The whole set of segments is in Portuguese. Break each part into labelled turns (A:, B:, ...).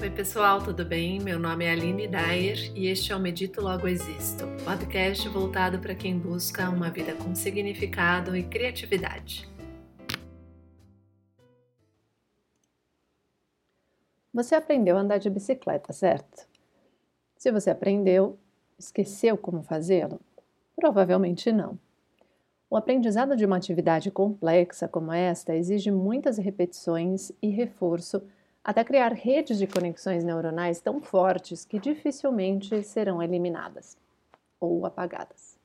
A: Oi, pessoal, tudo bem? Meu nome é Aline Dyer e este é o Medito Logo Existo, podcast voltado para quem busca uma vida com significado e criatividade. Você aprendeu a andar de bicicleta, certo? Se você aprendeu, esqueceu como fazê-lo? Provavelmente não. O aprendizado de uma atividade complexa como esta exige muitas repetições e reforço até criar redes de conexões neuronais tão fortes que dificilmente serão eliminadas ou apagadas.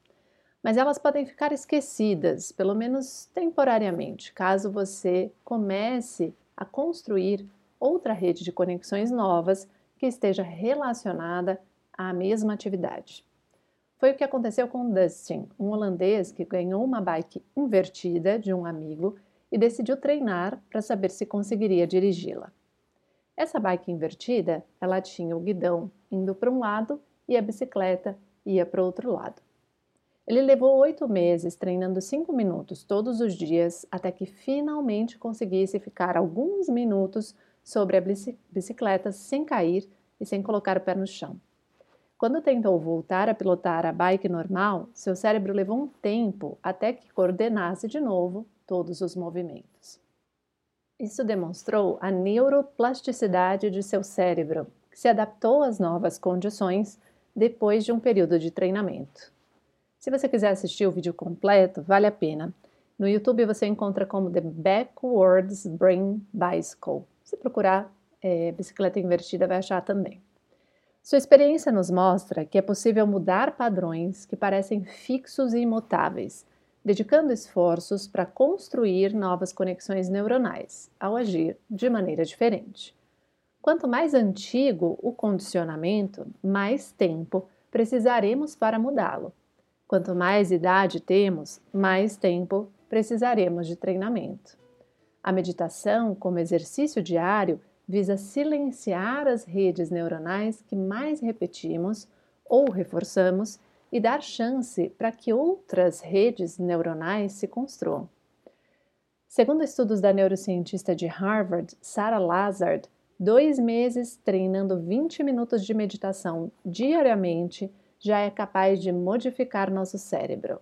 A: Mas elas podem ficar esquecidas, pelo menos temporariamente, caso você comece a construir outra rede de conexões novas que esteja relacionada à mesma atividade. Foi o que aconteceu com Dustin, um holandês que ganhou uma bike invertida de um amigo e decidiu treinar para saber se conseguiria dirigi-la. Essa bike invertida, ela tinha o guidão indo para um lado e a bicicleta ia para o outro lado. Ele levou oito meses treinando cinco minutos todos os dias até que finalmente conseguisse ficar alguns minutos sobre a bicicleta sem cair e sem colocar o pé no chão. Quando tentou voltar a pilotar a bike normal, seu cérebro levou um tempo até que coordenasse de novo todos os movimentos. Isso demonstrou a neuroplasticidade de seu cérebro, que se adaptou às novas condições depois de um período de treinamento. Se você quiser assistir o vídeo completo, vale a pena. No YouTube você encontra como The Backwards Brain Bicycle. Se procurar é, bicicleta invertida, vai achar também. Sua experiência nos mostra que é possível mudar padrões que parecem fixos e imutáveis dedicando esforços para construir novas conexões neuronais, ao agir de maneira diferente. Quanto mais antigo o condicionamento, mais tempo precisaremos para mudá-lo. Quanto mais idade temos, mais tempo precisaremos de treinamento. A meditação, como exercício diário, visa silenciar as redes neuronais que mais repetimos ou reforçamos e dar chance para que outras redes neuronais se construam. Segundo estudos da neurocientista de Harvard, Sarah Lazard, dois meses treinando 20 minutos de meditação diariamente já é capaz de modificar nosso cérebro.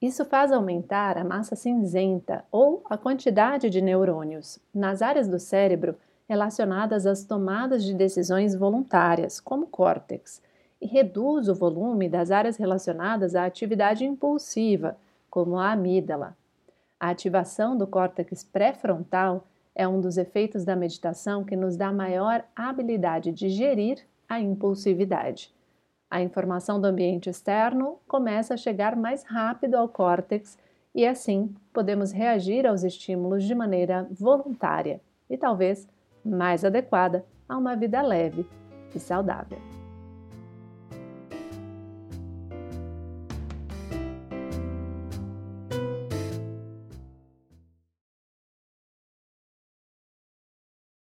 A: Isso faz aumentar a massa cinzenta ou a quantidade de neurônios nas áreas do cérebro relacionadas às tomadas de decisões voluntárias, como o córtex, e reduz o volume das áreas relacionadas à atividade impulsiva, como a amígdala. A ativação do córtex pré-frontal é um dos efeitos da meditação que nos dá maior habilidade de gerir a impulsividade. A informação do ambiente externo começa a chegar mais rápido ao córtex e assim podemos reagir aos estímulos de maneira voluntária e talvez mais adequada a uma vida leve e saudável.